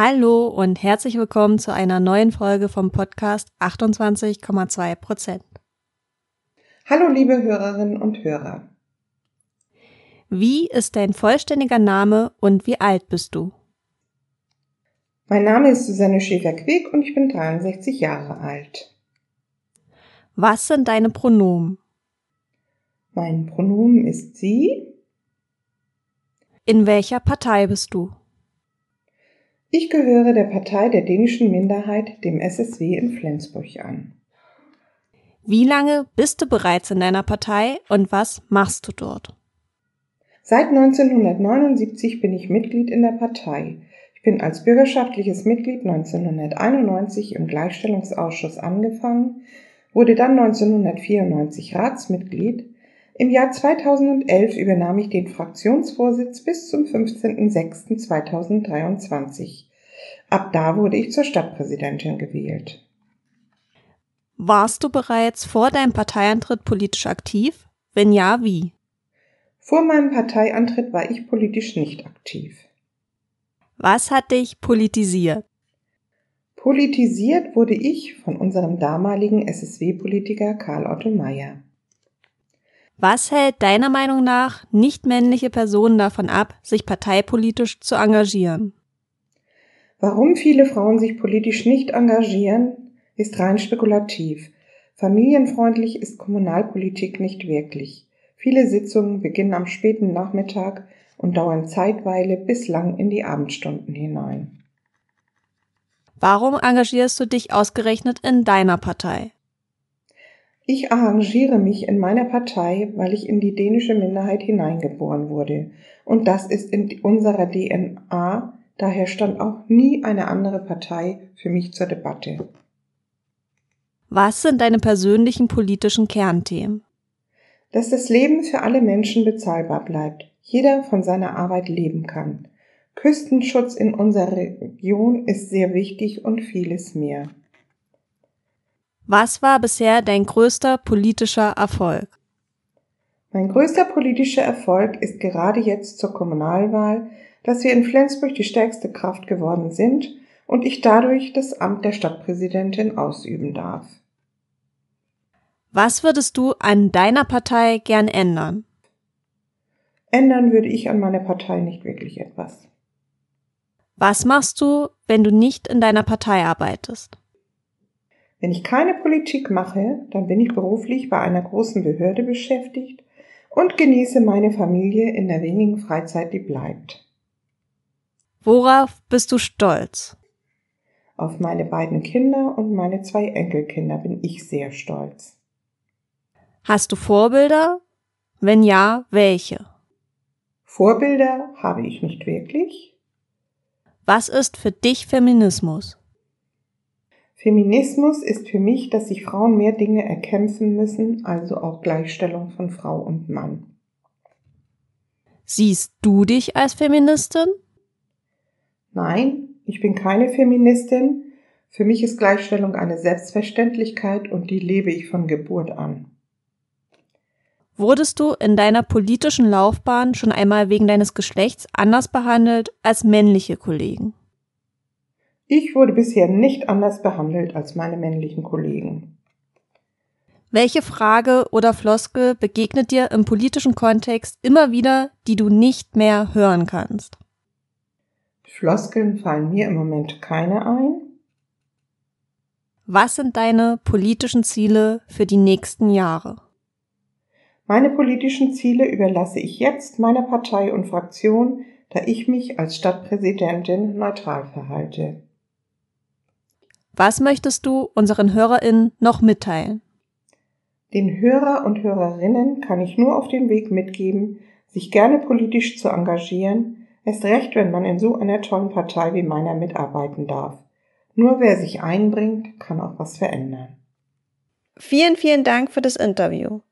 Hallo und herzlich willkommen zu einer neuen Folge vom Podcast 28,2 Prozent. Hallo liebe Hörerinnen und Hörer. Wie ist dein vollständiger Name und wie alt bist du? Mein Name ist Susanne Schäfer-Quick und ich bin 63 Jahre alt. Was sind deine Pronomen? Mein Pronomen ist sie. In welcher Partei bist du? Ich gehöre der Partei der dänischen Minderheit, dem SSW in Flensburg an. Wie lange bist du bereits in deiner Partei und was machst du dort? Seit 1979 bin ich Mitglied in der Partei. Ich bin als bürgerschaftliches Mitglied 1991 im Gleichstellungsausschuss angefangen, wurde dann 1994 Ratsmitglied. Im Jahr 2011 übernahm ich den Fraktionsvorsitz bis zum 15.06.2023. Ab da wurde ich zur Stadtpräsidentin gewählt. Warst du bereits vor deinem Parteiantritt politisch aktiv? Wenn ja, wie? Vor meinem Parteiantritt war ich politisch nicht aktiv. Was hat dich politisiert? Politisiert wurde ich von unserem damaligen SSW-Politiker Karl Otto Meyer. Was hält deiner Meinung nach nicht männliche Personen davon ab, sich parteipolitisch zu engagieren? Warum viele Frauen sich politisch nicht engagieren, ist rein spekulativ. Familienfreundlich ist Kommunalpolitik nicht wirklich. Viele Sitzungen beginnen am späten Nachmittag und dauern zeitweile bis lang in die Abendstunden hinein. Warum engagierst du dich ausgerechnet in deiner Partei? Ich engagiere mich in meiner Partei, weil ich in die dänische Minderheit hineingeboren wurde. Und das ist in unserer DNA, daher stand auch nie eine andere Partei für mich zur Debatte. Was sind deine persönlichen politischen Kernthemen? dass das Leben für alle Menschen bezahlbar bleibt, jeder von seiner Arbeit leben kann. Küstenschutz in unserer Region ist sehr wichtig und vieles mehr. Was war bisher dein größter politischer Erfolg? Mein größter politischer Erfolg ist gerade jetzt zur Kommunalwahl, dass wir in Flensburg die stärkste Kraft geworden sind und ich dadurch das Amt der Stadtpräsidentin ausüben darf. Was würdest du an deiner Partei gern ändern? Ändern würde ich an meiner Partei nicht wirklich etwas. Was machst du, wenn du nicht in deiner Partei arbeitest? Wenn ich keine Politik mache, dann bin ich beruflich bei einer großen Behörde beschäftigt und genieße meine Familie in der wenigen Freizeit, die bleibt. Worauf bist du stolz? Auf meine beiden Kinder und meine zwei Enkelkinder bin ich sehr stolz. Hast du Vorbilder? Wenn ja, welche? Vorbilder habe ich nicht wirklich. Was ist für dich Feminismus? Feminismus ist für mich, dass sich Frauen mehr Dinge erkämpfen müssen, also auch Gleichstellung von Frau und Mann. Siehst du dich als Feministin? Nein, ich bin keine Feministin. Für mich ist Gleichstellung eine Selbstverständlichkeit und die lebe ich von Geburt an. Wurdest du in deiner politischen Laufbahn schon einmal wegen deines Geschlechts anders behandelt als männliche Kollegen? Ich wurde bisher nicht anders behandelt als meine männlichen Kollegen. Welche Frage oder Floskel begegnet dir im politischen Kontext immer wieder, die du nicht mehr hören kannst? Floskeln fallen mir im Moment keine ein. Was sind deine politischen Ziele für die nächsten Jahre? Meine politischen Ziele überlasse ich jetzt meiner Partei und Fraktion, da ich mich als Stadtpräsidentin neutral verhalte. Was möchtest du unseren HörerInnen noch mitteilen? Den Hörer und Hörerinnen kann ich nur auf den Weg mitgeben, sich gerne politisch zu engagieren, erst recht, wenn man in so einer tollen Partei wie meiner mitarbeiten darf. Nur wer sich einbringt, kann auch was verändern. Vielen, vielen Dank für das Interview.